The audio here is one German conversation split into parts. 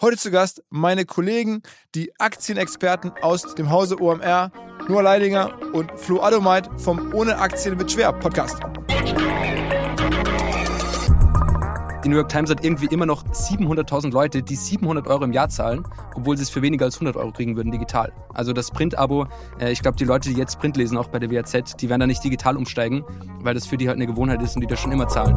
Heute zu Gast meine Kollegen, die Aktienexperten aus dem Hause OMR, Noah Leidinger und Flo Adomeit vom Ohne Aktien wird schwer Podcast. Die New York Times hat irgendwie immer noch 700.000 Leute, die 700 Euro im Jahr zahlen, obwohl sie es für weniger als 100 Euro kriegen würden digital. Also das Print-Abo, äh, ich glaube, die Leute, die jetzt Print lesen, auch bei der WAZ, die werden da nicht digital umsteigen, weil das für die halt eine Gewohnheit ist und die das schon immer zahlen.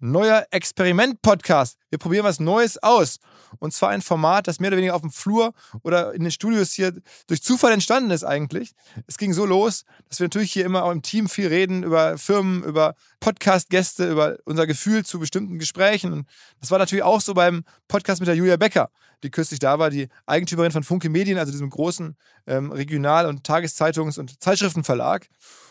Neuer Experiment-Podcast. Wir probieren was Neues aus. Und zwar ein Format, das mehr oder weniger auf dem Flur oder in den Studios hier durch Zufall entstanden ist eigentlich. Es ging so los, dass wir natürlich hier immer auch im Team viel reden über Firmen, über Podcast-Gäste, über unser Gefühl zu bestimmten Gesprächen. Und das war natürlich auch so beim Podcast mit der Julia Becker die kürzlich da war, die Eigentümerin von Funke Medien, also diesem großen ähm, Regional- und Tageszeitungs- und Zeitschriftenverlag.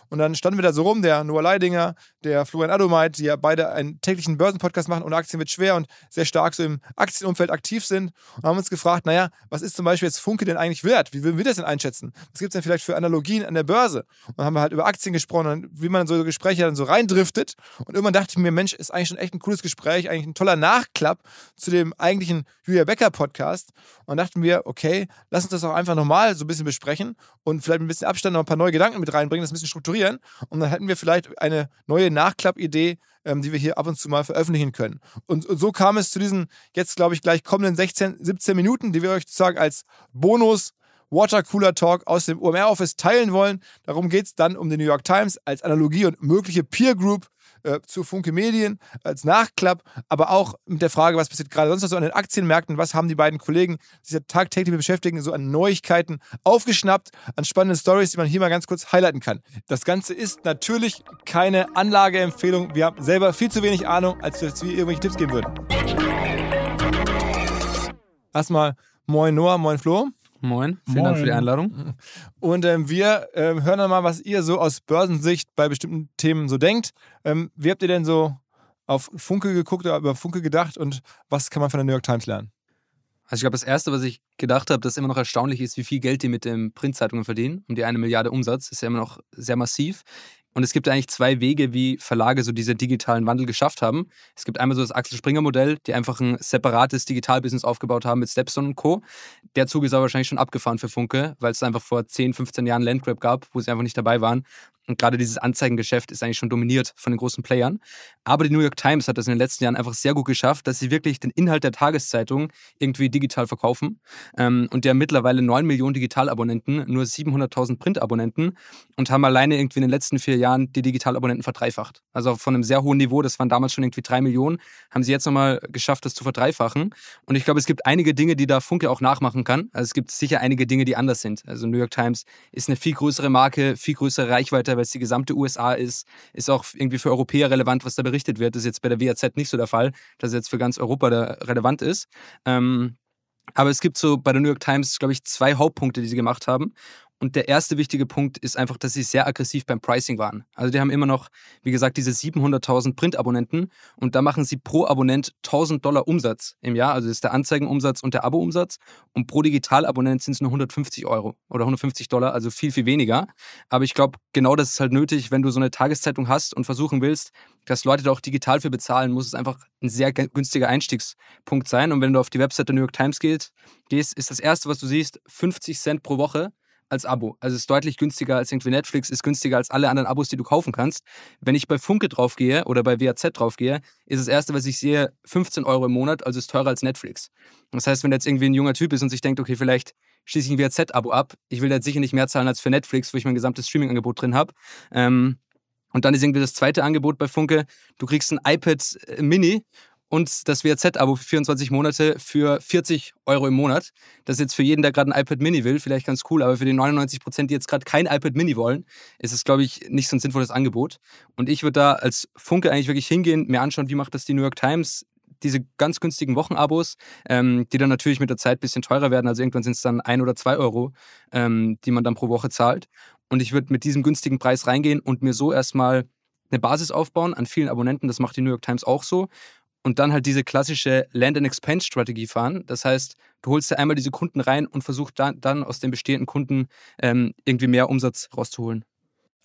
Und dann standen wir da so rum, der Noah Leidinger, der Florian Adomeit, die ja beide einen täglichen Börsenpodcast machen und Aktien wird schwer und sehr stark so im Aktienumfeld aktiv sind und haben uns gefragt, naja, was ist zum Beispiel jetzt Funke denn eigentlich wert? Wie würden wir das denn einschätzen? Was gibt es denn vielleicht für Analogien an der Börse? Und dann haben wir halt über Aktien gesprochen und wie man so Gespräche dann so reindriftet. Und irgendwann dachte ich mir, Mensch, ist eigentlich schon echt ein cooles Gespräch, eigentlich ein toller Nachklapp zu dem eigentlichen Julia Becker Podcast. Und dachten wir, okay, lass uns das auch einfach nochmal so ein bisschen besprechen und vielleicht ein bisschen Abstand noch ein paar neue Gedanken mit reinbringen, das ein bisschen strukturieren strukturieren und dann hätten wir vielleicht eine neue Nachklappidee, ähm, die wir hier ab und zu mal veröffentlichen können. Und, und so kam es zu diesen jetzt, glaube ich, gleich kommenden 16, 17 Minuten, die wir euch sozusagen als Bonus Watercooler Talk aus dem OMR Office teilen wollen. Darum geht es dann um die New York Times als Analogie und mögliche Peer Group äh, zu Funke Medien als Nachklapp, aber auch mit der Frage, was passiert gerade sonst noch so an den Aktienmärkten, was haben die beiden Kollegen, die sich tagtäglich mit beschäftigen, so an Neuigkeiten aufgeschnappt, an spannenden Stories, die man hier mal ganz kurz highlighten kann. Das Ganze ist natürlich keine Anlageempfehlung. Wir haben selber viel zu wenig Ahnung, als dass wir irgendwelche Tipps geben würden. Erstmal moin Noah, moin Flo. Moin, vielen Moin. Dank für die Einladung. Und ähm, wir ähm, hören dann mal, was ihr so aus Börsensicht bei bestimmten Themen so denkt. Ähm, wie habt ihr denn so auf Funke geguckt oder über Funke gedacht und was kann man von der New York Times lernen? Also ich glaube, das Erste, was ich gedacht habe, das immer noch erstaunlich ist, wie viel Geld die mit den Printzeitungen verdienen. Um die eine Milliarde Umsatz ist ja immer noch sehr massiv. Und es gibt eigentlich zwei Wege, wie Verlage so diese digitalen Wandel geschafft haben. Es gibt einmal so das Axel Springer Modell, die einfach ein separates Digitalbusiness aufgebaut haben mit Stepstone und Co. Der Zug ist aber wahrscheinlich schon abgefahren für Funke, weil es einfach vor 10, 15 Jahren Landgrab gab, wo sie einfach nicht dabei waren. Und gerade dieses Anzeigengeschäft ist eigentlich schon dominiert von den großen Playern. Aber die New York Times hat das in den letzten Jahren einfach sehr gut geschafft, dass sie wirklich den Inhalt der Tageszeitung irgendwie digital verkaufen. Ähm, und die haben mittlerweile 9 Millionen Digitalabonnenten, nur 700.000 Printabonnenten und haben alleine irgendwie in den letzten vier Jahren die Digitalabonnenten verdreifacht. Also von einem sehr hohen Niveau, das waren damals schon irgendwie 3 Millionen, haben sie jetzt nochmal geschafft, das zu verdreifachen. Und ich glaube, es gibt einige Dinge, die da Funke auch nachmachen kann. Also es gibt sicher einige Dinge, die anders sind. Also New York Times ist eine viel größere Marke, viel größere Reichweite weil es die gesamte USA ist, ist auch irgendwie für Europäer relevant, was da berichtet wird. Das ist jetzt bei der WAZ nicht so der Fall, dass es jetzt für ganz Europa relevant ist. Ähm, aber es gibt so bei der New York Times, glaube ich, zwei Hauptpunkte, die sie gemacht haben. Und der erste wichtige Punkt ist einfach, dass sie sehr aggressiv beim Pricing waren. Also die haben immer noch, wie gesagt, diese 700.000 Print-Abonnenten und da machen sie pro Abonnent 1000 Dollar Umsatz im Jahr. Also das ist der Anzeigenumsatz und der Abo-Umsatz. Und pro Digitalabonnent sind es nur 150 Euro oder 150 Dollar, also viel, viel weniger. Aber ich glaube, genau das ist halt nötig, wenn du so eine Tageszeitung hast und versuchen willst, dass Leute da auch digital für bezahlen, muss es einfach ein sehr günstiger Einstiegspunkt sein. Und wenn du auf die Webseite der New York Times gehst, ist das erste, was du siehst, 50 Cent pro Woche als Abo. Also es ist deutlich günstiger als irgendwie Netflix, ist günstiger als alle anderen Abos, die du kaufen kannst. Wenn ich bei Funke draufgehe oder bei WAZ draufgehe, ist das erste, was ich sehe, 15 Euro im Monat, also ist teurer als Netflix. Das heißt, wenn jetzt irgendwie ein junger Typ ist und sich denkt, okay, vielleicht schließe ich ein WAZ-Abo ab, ich will jetzt sicher nicht mehr zahlen als für Netflix, wo ich mein gesamtes Streaming-Angebot drin habe. Ähm, und dann ist irgendwie das zweite Angebot bei Funke, du kriegst ein iPad äh, Mini und das WZ-Abo für 24 Monate für 40 Euro im Monat. Das ist jetzt für jeden, der gerade ein iPad Mini will, vielleicht ganz cool, aber für die 99 Prozent, die jetzt gerade kein iPad Mini wollen, ist es, glaube ich, nicht so ein sinnvolles Angebot. Und ich würde da als Funke eigentlich wirklich hingehen, mir anschauen, wie macht das die New York Times, diese ganz günstigen Wochenabos, ähm, die dann natürlich mit der Zeit ein bisschen teurer werden. Also irgendwann sind es dann ein oder zwei Euro, ähm, die man dann pro Woche zahlt. Und ich würde mit diesem günstigen Preis reingehen und mir so erstmal eine Basis aufbauen an vielen Abonnenten. Das macht die New York Times auch so und dann halt diese klassische Land-and-Expand-Strategie fahren. Das heißt, du holst dir einmal diese Kunden rein und versuchst dann, dann aus den bestehenden Kunden ähm, irgendwie mehr Umsatz rauszuholen.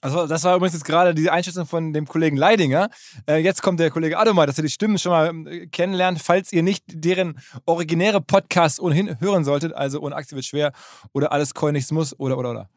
Also das war übrigens jetzt gerade die Einschätzung von dem Kollegen Leidinger. Äh, jetzt kommt der Kollege Adomar, dass ihr die Stimmen schon mal äh, kennenlernt, falls ihr nicht deren originäre Podcasts ohnehin hören solltet, also ohne Aktie wird schwer oder alles Coin nichts muss oder oder oder.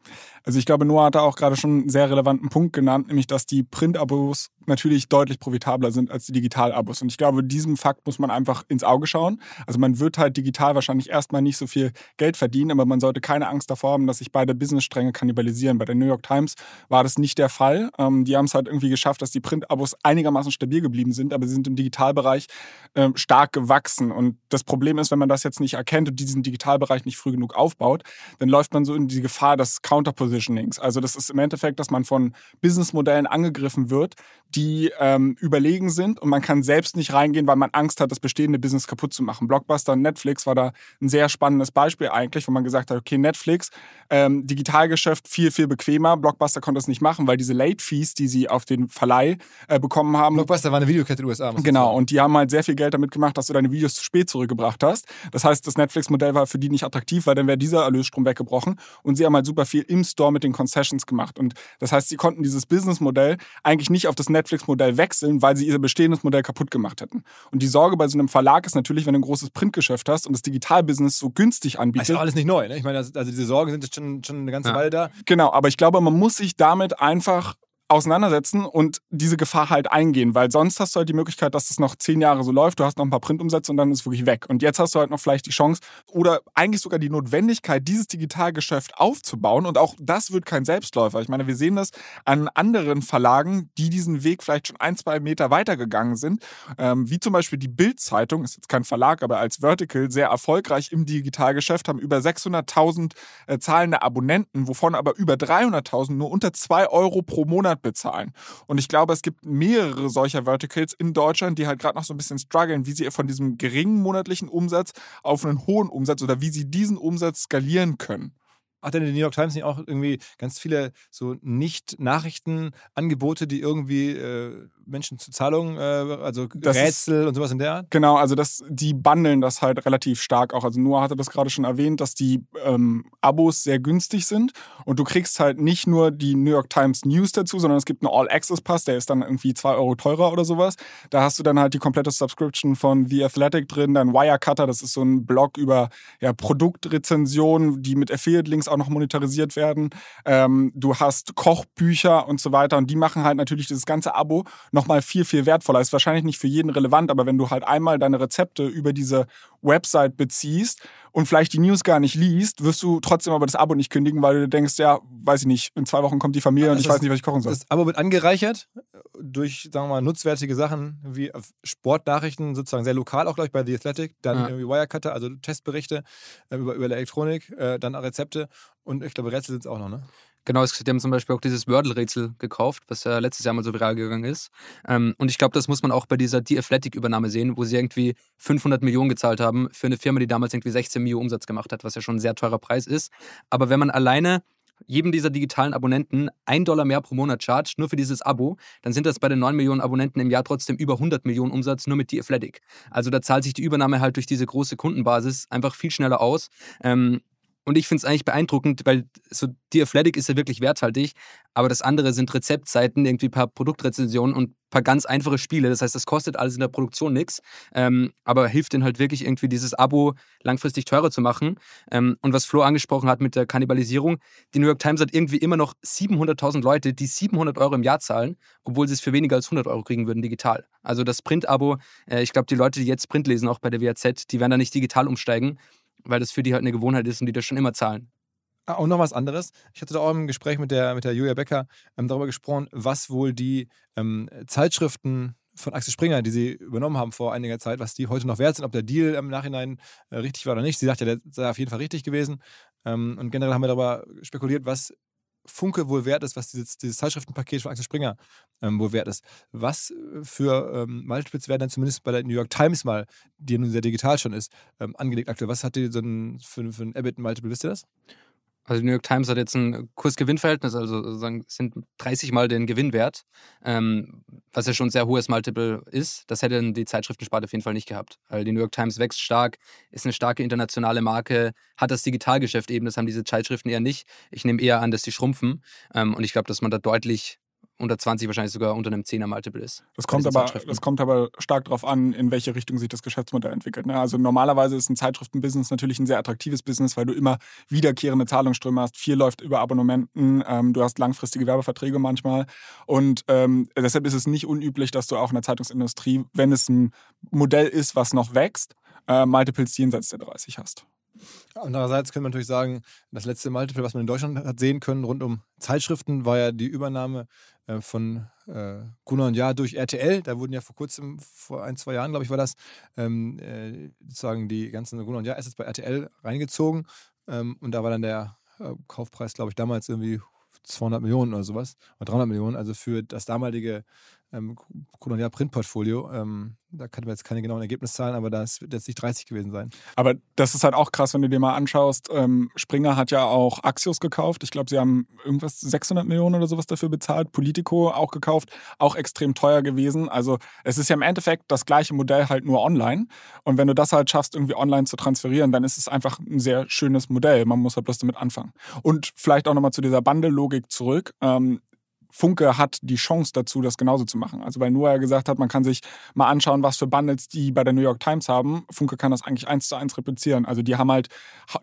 Also ich glaube, Noah hat da auch gerade schon einen sehr relevanten Punkt genannt, nämlich dass die Print-Abos natürlich deutlich profitabler sind als die Digital-Abos. Und ich glaube, diesem Fakt muss man einfach ins Auge schauen. Also man wird halt digital wahrscheinlich erstmal nicht so viel Geld verdienen, aber man sollte keine Angst davor haben, dass sich beide Business-Stränge kannibalisieren. Bei der New York Times war das nicht der Fall. Ähm, die haben es halt irgendwie geschafft, dass die Print-Abos einigermaßen stabil geblieben sind, aber sie sind im Digitalbereich äh, stark gewachsen. Und das Problem ist, wenn man das jetzt nicht erkennt und diesen Digitalbereich nicht früh genug aufbaut, dann läuft man so in die Gefahr des Counterpositionings. Also das ist im Endeffekt, dass man von Businessmodellen angegriffen wird, die ähm, überlegen sind und man kann selbst nicht reingehen, weil man Angst hat, das bestehende Business kaputt zu machen. Blockbuster und Netflix war da ein sehr spannendes Beispiel eigentlich, wo man gesagt hat, okay, Netflix, ähm, Digitalgeschäft viel, viel bequemer. Blockbuster konnte das nicht machen, weil diese Late-Fees, die sie auf den Verleih äh, bekommen haben. Blockbuster war eine Videokette in den USA. Genau, und die haben halt sehr viel Geld damit gemacht, dass du deine Videos zu spät zurückgebracht hast. Das heißt, das Netflix-Modell war für die nicht attraktiv, weil dann wäre dieser Erlösstrom weggebrochen. Und sie haben halt super viel im Store mit den Concessions gemacht. Und das heißt, sie konnten dieses Business-Modell eigentlich nicht auf das Netflix-Modell wechseln, weil sie ihr bestehendes Modell kaputt gemacht hätten. Und die Sorge bei so einem Verlag ist natürlich, wenn du ein großes Printgeschäft hast und das Digital-Business so günstig anbietet. Das ist alles nicht neu. Ne? Ich meine, also diese Sorgen sind jetzt schon, schon eine ganze Ja. Weile da. Genau, aber ich glaube, man muss sich damit einfach auseinandersetzen und diese Gefahr halt eingehen, weil sonst hast du halt die Möglichkeit, dass das noch zehn Jahre so läuft, du hast noch ein paar Printumsätze und dann ist es wirklich weg. Und jetzt hast du halt noch vielleicht die Chance oder eigentlich sogar die Notwendigkeit, dieses Digitalgeschäft aufzubauen und auch das wird kein Selbstläufer. Ich meine, wir sehen das an anderen Verlagen, die diesen Weg vielleicht schon ein, zwei Meter weitergegangen sind, ähm, wie zum Beispiel die Bild-Zeitung, ist jetzt kein Verlag, aber als Vertical sehr erfolgreich im Digitalgeschäft, haben über 600.000 äh, zahlende Abonnenten, wovon aber über 300.000 nur unter 2 Euro pro Monat bezahlen. Und ich glaube, es gibt mehrere solcher Verticals in Deutschland, die halt gerade noch so ein bisschen strugglen, wie sie von diesem geringen monatlichen Umsatz auf einen hohen Umsatz oder wie sie diesen Umsatz skalieren können. Hat denn die New York Times nicht auch irgendwie ganz viele so Nicht-Nachrichten-Angebote, die irgendwie äh, Menschen zu Zahlungen, äh, also Das ist- Rätsel und sowas in der Art? Genau, also das, die bundeln das halt relativ stark auch. Also Noah hatte das gerade schon erwähnt, dass die ähm, Abos sehr günstig sind und du kriegst halt nicht nur die New York Times News dazu, sondern es gibt einen All-Access-Pass, der ist dann irgendwie 2 Euro teurer oder sowas. Da hast du dann halt die komplette Subscription von The Athletic drin, dann Wirecutter, das ist so ein Blog über ja, Produktrezensionen, die mit Affiliate-Links auch noch monetarisiert werden. Ähm, du hast Kochbücher und so weiter und die machen halt natürlich dieses ganze Abo nochmal viel, viel wertvoller. Ist wahrscheinlich nicht für jeden relevant, aber wenn du halt einmal deine Rezepte über diese Website beziehst und vielleicht die News gar nicht liest, wirst du trotzdem aber das Abo nicht kündigen, weil du denkst, ja, weiß ich nicht, in zwei Wochen kommt die Familie und ich weiß nicht, was ich kochen soll. Das Abo wird angereichert durch, sagen wir mal, nutzwertige Sachen wie auf Sportnachrichten, sozusagen sehr lokal auch, glaube ich, bei The Athletic, dann Ja. irgendwie Wirecutter, also Testberichte äh, über, über Elektronik, äh, dann auch Rezepte und ich glaube, Rätsel sind es auch noch, ne? Genau, die haben zum Beispiel auch dieses Wordle-Rätsel gekauft, was ja letztes Jahr mal so viral gegangen ist. Ähm, und ich glaube, das muss man auch bei dieser The Athletic-Übernahme sehen, wo sie irgendwie 500 Millionen gezahlt haben für eine Firma, die damals irgendwie 16 Millionen Umsatz gemacht hat, was ja schon ein sehr teurer Preis ist. Aber wenn man alleine jedem dieser digitalen Abonnenten ein Dollar mehr pro Monat chargt, nur für dieses Abo, dann sind das bei den 9 Millionen Abonnenten im Jahr trotzdem über 100 Millionen Umsatz nur mit The Athletic. Also da zahlt sich die Übernahme halt durch diese große Kundenbasis einfach viel schneller aus. Ähm, und ich finde es eigentlich beeindruckend, weil so die Athletic ist ja wirklich werthaltig, aber das andere sind Rezeptseiten, irgendwie ein paar Produktrezensionen und ein paar ganz einfache Spiele. Das heißt, das kostet alles in der Produktion nichts, ähm, aber hilft denen halt wirklich irgendwie dieses Abo langfristig teurer zu machen. Ähm, und was Flo angesprochen hat mit der Kannibalisierung, die New York Times hat irgendwie immer noch 700.000 Leute, die 700 Euro im Jahr zahlen, obwohl sie es für weniger als 100 Euro kriegen würden digital. Also das Print-Abo, äh, ich glaube, die Leute, die jetzt Print lesen, auch bei der WAZ, die werden da nicht digital umsteigen, weil das für die halt eine Gewohnheit ist und die das schon immer zahlen. Ah, und noch was anderes. Ich hatte da auch im Gespräch mit der, mit der Julia Becker ähm, darüber gesprochen, was wohl die ähm, Zeitschriften von Axel Springer, die sie übernommen haben vor einiger Zeit, was die heute noch wert sind, ob der Deal im Nachhinein äh, richtig war oder nicht. Sie sagt ja, der sei auf jeden Fall richtig gewesen. Ähm, und generell haben wir darüber spekuliert, was Funke wohl wert ist, was dieses, dieses Zeitschriftenpaket von Axel Springer ähm, wohl wert ist. Was äh, für ähm, Multiples werden dann zumindest bei der New York Times mal, die nun sehr digital schon ist, ähm, angelegt aktuell? Was hat die so ein, für, für ein EBIT-Multiple? Wisst ihr das? Also die New York Times hat jetzt ein Kursgewinnverhältnis, also sozusagen sind 30 Mal den Gewinnwert, ähm, was ja schon ein sehr hohes Multiple ist. Das hätte die Zeitschriftensparte auf jeden Fall nicht gehabt. Weil die New York Times wächst stark, ist eine starke internationale Marke, hat das Digitalgeschäft eben, das haben diese Zeitschriften eher nicht. Ich nehme eher an, dass sie schrumpfen. Ähm, und ich glaube, dass man da deutlich unter 20 wahrscheinlich sogar unter einem 10er Multiple ist. Das kommt, aber, das kommt aber stark darauf an, in welche Richtung sich das Geschäftsmodell entwickelt. Ne? Also normalerweise ist ein Zeitschriftenbusiness natürlich ein sehr attraktives Business, weil du immer wiederkehrende Zahlungsströme hast. Viel läuft über Abonnementen, ähm, du hast langfristige Werbeverträge manchmal. Und ähm, deshalb ist es nicht unüblich, dass du auch in der Zeitungsindustrie, wenn es ein Modell ist, was noch wächst, äh, Multiples jenseits der 30 hast. Andererseits könnte man natürlich sagen, das letzte Multiple, was man in Deutschland hat sehen können, rund um Zeitschriften, war ja die Übernahme äh, von äh, Gruner und Jahr durch RTL. Da wurden ja vor kurzem, vor ein, zwei Jahren, glaube ich, war das, ähm, äh, sozusagen die ganzen Gruner und Jahr Assets bei RTL reingezogen. Ähm, und da war dann der äh, Kaufpreis, glaube ich, damals irgendwie 200 Millionen oder sowas, oder 300 Millionen. Also für das damalige ähm, Kolonial Printportfolio. Ähm, da kann man jetzt keine genauen Ergebniszahlen, aber das wird jetzt nicht 30 gewesen sein. Aber das ist halt auch krass, wenn du dir mal anschaust. Ähm, Springer hat ja auch Axios gekauft. Ich glaube, sie haben irgendwas 600 Millionen oder sowas dafür bezahlt. Politico auch gekauft, auch extrem teuer gewesen. Also es ist ja im Endeffekt das gleiche Modell halt nur online. Und wenn du das halt schaffst, irgendwie online zu transferieren, dann ist es einfach ein sehr schönes Modell. Man muss halt bloß damit anfangen. Und vielleicht auch nochmal zu dieser Bundle-Logik zurück. Ähm, Funke hat die Chance dazu, das genauso zu machen. Also weil Noah gesagt hat, man kann sich mal anschauen, was für Bundles die bei der New York Times haben. Funke kann das eigentlich eins zu eins replizieren. Also die haben halt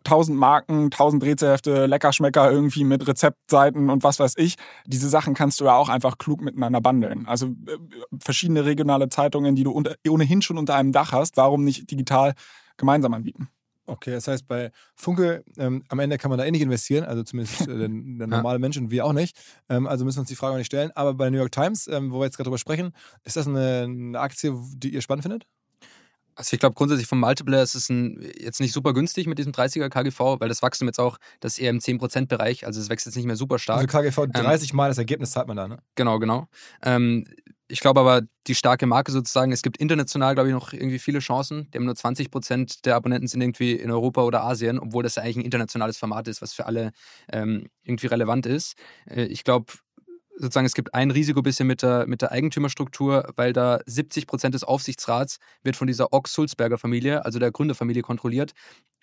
tausend Marken, tausend Brezelhefte, Leckerschmecker irgendwie mit Rezeptseiten und was weiß ich. Diese Sachen kannst du ja auch einfach klug miteinander bundeln. Also äh, verschiedene regionale Zeitungen, die du ohnehin schon unter einem Dach hast, warum nicht digital gemeinsam anbieten? Okay, das heißt, bei Funke, ähm, am Ende kann man da eh nicht investieren, also zumindest äh, der, der, normale Mensch und wir auch nicht. Ähm, also müssen wir uns die Frage auch nicht stellen. Aber bei der New York Times, ähm, wo wir jetzt gerade drüber sprechen, ist das eine, eine Aktie, die ihr spannend findet? Also ich glaube grundsätzlich vom Multiple ist es ein, jetzt nicht super günstig mit diesem 30er KGV, weil das Wachstum jetzt auch, das ist eher im 10%-Bereich, also es wächst jetzt nicht mehr super stark. Also KGV 30 ähm, Mal das Ergebnis zahlt man da, ne? Genau, genau. Ich glaube aber, die starke Marke sozusagen, es gibt international, glaube ich, noch irgendwie viele Chancen. Die haben nur 20 Prozent der Abonnenten sind irgendwie in Europa oder Asien, obwohl das ja eigentlich ein internationales Format ist, was für alle ähm, irgendwie relevant ist. Äh, ich glaube, sozusagen, es gibt ein Risiko bisschen mit der, mit der Eigentümerstruktur, weil da 70 Prozent des Aufsichtsrats wird von dieser Ochs-Sulzberger Familie, also der Gründerfamilie, kontrolliert.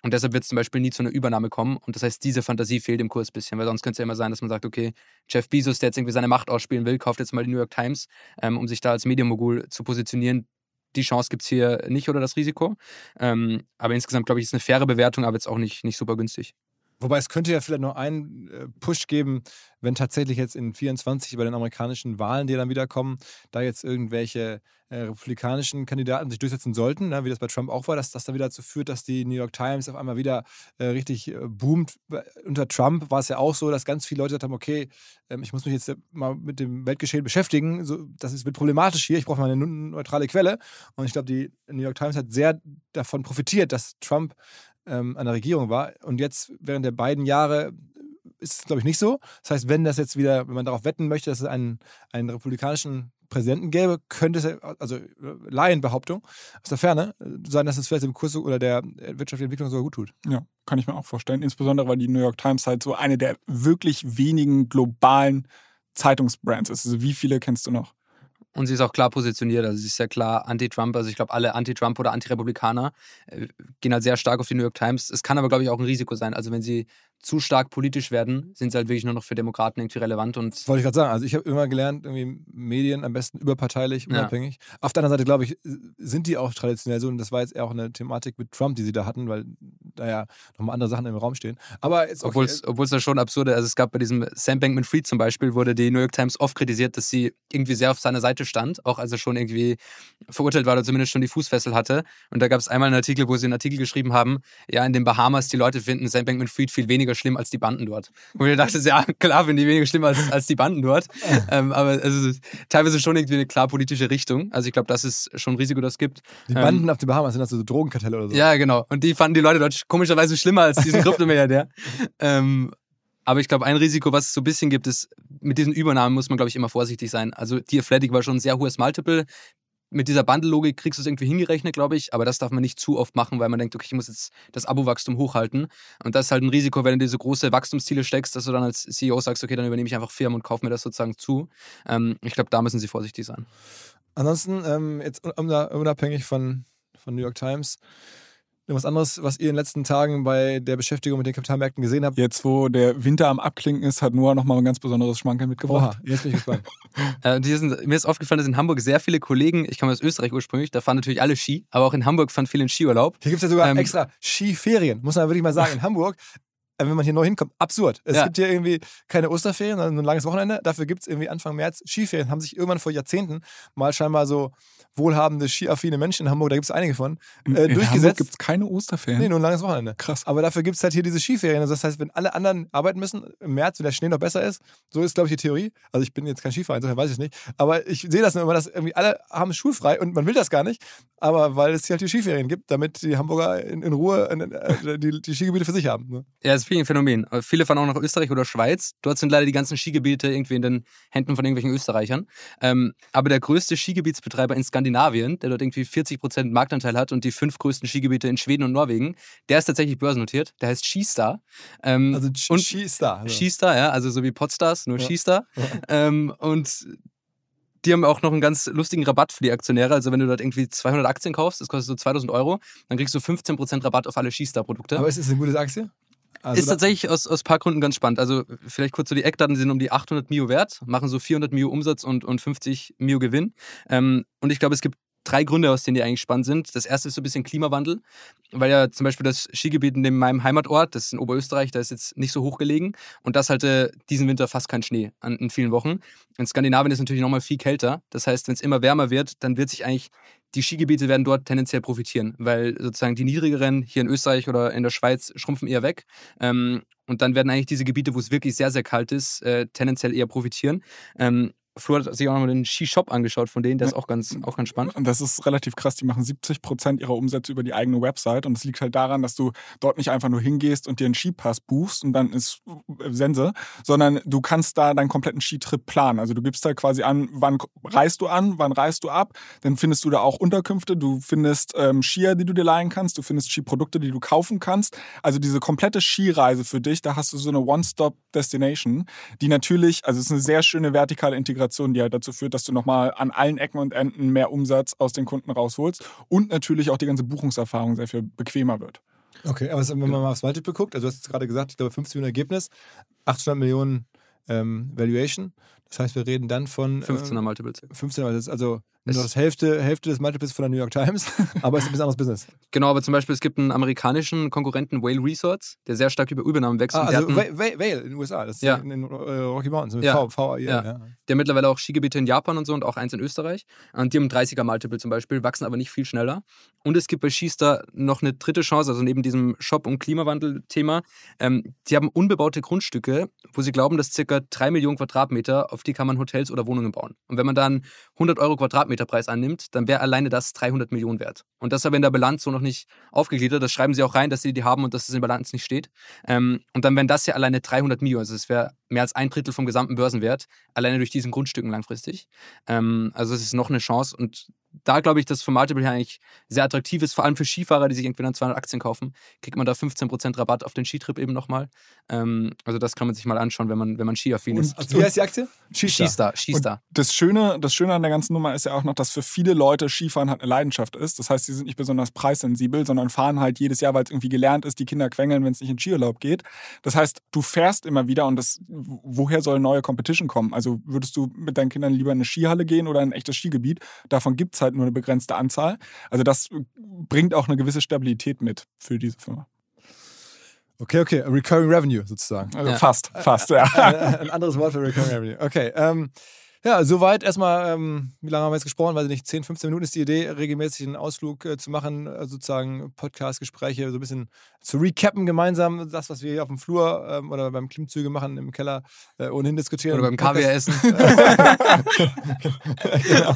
Und deshalb wird es zum Beispiel nie zu einer Übernahme kommen. Und das heißt, diese Fantasie fehlt im Kurs ein bisschen, weil sonst könnte es ja immer sein, dass man sagt, okay, Jeff Bezos, der jetzt irgendwie seine Macht ausspielen will, kauft jetzt mal die New York Times, ähm, um sich da als Medienmogul zu positionieren. Die Chance gibt es hier nicht oder das Risiko. Ähm, aber insgesamt, glaube ich, ist eine faire Bewertung, aber jetzt auch nicht, nicht super günstig. Wobei es könnte ja vielleicht noch einen äh, Push geben, wenn tatsächlich jetzt in 24 bei den amerikanischen Wahlen, die dann wieder kommen, da jetzt irgendwelche äh, republikanischen Kandidaten sich durchsetzen sollten, ne, wie das bei Trump auch war, dass das dann wieder dazu führt, dass die New York Times auf einmal wieder äh, richtig äh, boomt. Unter Trump war es ja auch so, dass ganz viele Leute gesagt haben, okay, ähm, ich muss mich jetzt mal mit dem Weltgeschehen beschäftigen, so, das ist, wird problematisch hier, ich brauche mal eine neutrale Quelle. Und ich glaube, die New York Times hat sehr davon profitiert, dass Trump ähm, an der Regierung war. Und jetzt während der beiden Jahre ist es, glaube ich, nicht so. Das heißt, wenn das jetzt wieder, wenn man darauf wetten möchte, dass es einen, einen republikanischen Präsidenten gäbe, könnte es, also Laienbehauptung aus der Ferne, sein, dass es vielleicht dem Kurs oder der wirtschaftlichen Entwicklung sogar gut tut. Ja, kann ich mir auch vorstellen. Insbesondere, weil die New York Times halt so eine der wirklich wenigen globalen Zeitungsbrands ist. Also wie viele kennst du noch? Und sie ist auch klar positioniert. Also sie ist ja klar anti-Trump. Also ich glaube, alle Anti-Trump oder Anti-Republikaner äh, gehen halt sehr stark auf die New York Times. Es kann aber, glaube ich, auch ein Risiko sein. Also wenn sie zu stark politisch werden, sind sie halt wirklich nur noch für Demokraten irgendwie relevant. Und das wollte ich gerade sagen. Also ich habe immer gelernt, irgendwie Medien am besten überparteilich, unabhängig. Ja. Auf der anderen Seite, glaube ich, sind die auch traditionell so. Und das war jetzt eher auch eine Thematik mit Trump, die sie da hatten, weil da ja nochmal andere Sachen im Raum stehen. Aber jetzt Obwohl es da schon absurde, also es gab bei diesem Sam Bankman-Fried zum Beispiel, wurde die New York Times oft kritisiert, dass sie irgendwie sehr auf seiner Seite stand, auch als er schon irgendwie verurteilt war oder zumindest schon die Fußfessel hatte. Und da gab es einmal einen Artikel, wo sie einen Artikel geschrieben haben, ja, in den Bahamas die Leute finden Sam Bankman-Fried viel weniger schlimm als die Banden dort. Wo ich dachte, ja, klar finden die weniger schlimm als, als die Banden dort. ähm, aber also, teilweise schon irgendwie eine klar politische Richtung. Also ich glaube, das ist schon ein Risiko, das es gibt. Die Banden ähm, auf den Bahamas sind das so Drogenkartelle oder so. Ja, genau. Und die fanden die Leute dort komischerweise schlimmer als diesen Kryptomilliardär. ähm, aber ich glaube, ein Risiko, was es so ein bisschen gibt, ist, mit diesen Übernahmen muss man, glaube ich, immer vorsichtig sein. Also, die Athletic war schon ein sehr hohes Multiple mit dieser Bundle-Logik kriegst du es irgendwie hingerechnet, glaube ich, aber das darf man nicht zu oft machen, weil man denkt, okay, ich muss jetzt das Abo-Wachstum hochhalten. Und das ist halt ein Risiko, wenn du diese große Wachstumsziele steckst, dass du dann als CEO sagst, okay, dann übernehme ich einfach Firmen und kaufe mir das sozusagen zu. Ähm, ich glaube, da müssen sie vorsichtig sein. Ansonsten, ähm, jetzt unabhängig von, von New York Times, was anderes, was ihr in den letzten Tagen bei der Beschäftigung mit den Kapitalmärkten gesehen habt? Jetzt, wo der Winter am Abklingen ist, hat Noah nochmal ein ganz besonderes Schmankerl mitgebracht. Oha, jetzt bin ich gespannt. äh, sind, mir ist aufgefallen, dass in Hamburg sehr viele Kollegen, ich komme aus Österreich ursprünglich, da fahren natürlich alle Ski, aber auch in Hamburg fahren viele in Skiurlaub. Hier gibt es ja sogar ähm, extra Skiferien, muss man wirklich mal sagen. In Hamburg wenn man hier neu hinkommt, absurd. Es ja. gibt hier irgendwie keine Osterferien, sondern ein langes Wochenende. Dafür gibt es irgendwie Anfang März Skiferien. Haben sich irgendwann vor Jahrzehnten mal scheinbar so wohlhabende, skiaffine Menschen in Hamburg, da gibt es einige von, äh, in, durchgesetzt. gibt es keine Osterferien? Nee, nur ein langes Wochenende. Krass. Aber dafür gibt es halt hier diese Skiferien. Also das heißt, wenn alle anderen arbeiten müssen, im März, wenn der Schnee noch besser ist, so ist, glaube ich, die Theorie. Also ich bin jetzt kein Skifahrer, insofern weiß ich es nicht. Aber ich sehe das immer, dass irgendwie alle haben schulfrei und man will das gar nicht. Aber weil es hier halt die Skiferien gibt, damit die Hamburger in, in Ruhe äh, die, die, Skigebiete für sich haben. Ne? Ja, das ist ein Phänomen. Viele fahren auch nach Österreich oder Schweiz. Dort sind leider die ganzen Skigebiete irgendwie in den Händen von irgendwelchen Österreichern. Ähm, aber der größte Skigebietsbetreiber in Skandinavien, der dort irgendwie 40 Prozent Marktanteil hat und die fünf größten Skigebiete in Schweden und Norwegen, der ist tatsächlich börsennotiert. Der heißt Skistar. Ähm, also Skistar. Also. Skistar, ja, also so wie Podstars, nur ja. Skistar. Ja. Ähm, und die haben auch noch einen ganz lustigen Rabatt für die Aktionäre. Also wenn du dort irgendwie 200 Aktien kaufst, das kostet so 2000 Euro, dann kriegst du 15% Rabatt auf alle Skistar-Produkte. Aber ist es eine gute Aktie? Also ist tatsächlich aus, aus ein paar Gründen ganz spannend. Also vielleicht kurz so die Eckdaten, sind um die 800 Mio wert, machen so 400 Mio Umsatz und, und 50 Mio Gewinn. Ähm, und ich glaube, es gibt drei Gründe, aus denen die eigentlich spannend sind. Das erste ist so ein bisschen Klimawandel, weil ja zum Beispiel das Skigebiet in meinem Heimatort, das ist in Oberösterreich, da ist jetzt nicht so hoch gelegen und das hatte diesen Winter fast kein Schnee an, in vielen Wochen. In Skandinavien ist es natürlich nochmal viel kälter. Das heißt, wenn es immer wärmer wird, dann wird sich eigentlich die Skigebiete werden dort tendenziell profitieren, weil sozusagen die niedrigeren hier in Österreich oder in der Schweiz schrumpfen eher weg. Ähm, und dann werden eigentlich diese Gebiete, wo es wirklich sehr, sehr kalt ist, äh, tendenziell eher profitieren. Ähm, Flo hat sich auch nochmal den Skishop angeschaut von denen, der ist auch ganz, auch ganz spannend. Und das ist relativ krass. Die machen 70 Prozent ihrer Umsätze über die eigene Website. Und das liegt halt daran, dass du dort nicht einfach nur hingehst und dir einen Skipass buchst und dann ist äh, Sense, sondern du kannst da deinen kompletten Skitrip planen. Also du gibst da quasi an, wann reist du an, wann reist du ab. Dann findest du da auch Unterkünfte. Du findest ähm, Skier, die du dir leihen kannst. Du findest Skiprodukte, die du kaufen kannst. Also diese komplette Skireise für dich, da hast du so eine One-Stop-Destination, die natürlich, also es ist eine sehr schöne vertikale Integration Integration, die halt dazu führt, dass du nochmal an allen Ecken und Enden mehr Umsatz aus den Kunden rausholst und natürlich auch die ganze Buchungserfahrung sehr viel bequemer wird. Okay, aber wenn man mal aufs Multiple guckt, also du hast jetzt gerade gesagt, ich glaube 50 Millionen Ergebnis, 800 Millionen ähm, Valuation. Das heißt, wir reden dann von. 15er ähm, Multiples. 15er Multiples, also nur das Hälfte, Hälfte des Multiples von der New York Times, aber es ist ein bisschen anderes Business. Genau, aber zum Beispiel, es gibt einen amerikanischen Konkurrenten, Whale Resorts, der sehr stark über Übernahmen wächst. Ah, also hatten, Whale in den USA, das ist ja. in den äh, Rocky Mountains, ja. V, ja. ja. Der mittlerweile auch Skigebiete in Japan und so und auch eins in Österreich. Und die haben 30er Multiple zum Beispiel, wachsen aber nicht viel schneller. Und es gibt bei Skistar noch eine dritte Chance, also neben diesem Shop- und Klimawandel-Thema. Ähm, die haben unbebaute Grundstücke, wo sie glauben, dass circa 3 Millionen Quadratmeter, auf die kann man Hotels oder Wohnungen bauen. Und wenn man dann 100 Euro Quadratmeterpreis annimmt, dann wäre alleine das 300 Millionen wert. Und das aber in der Bilanz so noch nicht aufgegliedert. Das schreiben sie auch rein, dass sie die haben und dass es in der Bilanz nicht steht. Ähm, und dann wären das ja alleine 300 Millionen. Also es wäre mehr als ein Drittel vom gesamten Börsenwert, alleine durch diesen Grundstücken langfristig. Ähm, also es ist noch eine Chance. Und da glaube ich, dass vom Multiple her eigentlich sehr attraktiv ist, vor allem für Skifahrer, die sich irgendwie dann 200 Aktien kaufen, kriegt man da 15% Rabatt auf den Skitrip eben nochmal. Ähm, also das kann man sich mal anschauen, wenn man, wenn man Skiaffin ist. Also wie heißt die Aktie? Skistar. Skistar. Das Schöne, das Schöne an der ganzen Nummer ist ja auch noch, dass für viele Leute Skifahren halt eine Leidenschaft ist. Das heißt, sie sind nicht besonders preissensibel, sondern fahren halt jedes Jahr, weil es irgendwie gelernt ist, die Kinder quengeln, wenn es nicht in Skiurlaub geht. Das heißt, du fährst immer wieder und das, woher soll neue Competition kommen? Also würdest du mit deinen Kindern lieber in eine Skihalle gehen oder in ein echtes Skigebiet? Davon gibt es halt nur eine begrenzte Anzahl. Also das bringt auch eine gewisse Stabilität mit für diese Firma. Okay, okay, Recurring Revenue sozusagen. Also ja. fast, fast, ja. Ein anderes Wort für Recurring Revenue. Okay, ähm, ja, soweit erstmal, ähm, wie lange haben wir jetzt gesprochen? Weiß ich nicht, 10, 15 Minuten ist die Idee, regelmäßig einen Ausflug äh, zu machen, äh, sozusagen Podcast-Gespräche, so ein bisschen zu recappen gemeinsam, das, was wir hier auf dem Flur ähm, oder beim Klimmzüge machen im Keller, äh, ohnehin diskutieren. Oder beim Kaviar essen. genau,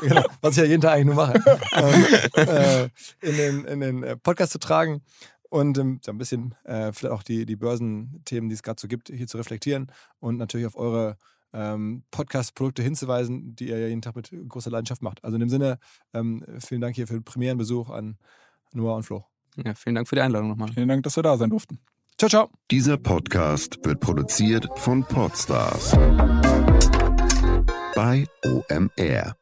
genau, was ich ja jeden Tag eigentlich nur mache. Ähm, äh, in den, in den äh, Podcast zu tragen und ähm, ein bisschen äh, vielleicht auch die, die Börsenthemen, die es gerade so gibt, hier zu reflektieren und natürlich auf eure ähm, Podcast-Produkte hinzuweisen, die ihr ja jeden Tag mit großer Leidenschaft macht. Also in dem Sinne, ähm, vielen Dank hier für den Premierenbesuch an Noah und Flo. Ja, vielen Dank für die Einladung nochmal. Vielen Dank, dass wir da sein durften. Ciao, ciao. Dieser Podcast wird produziert von Podstars bei OMR.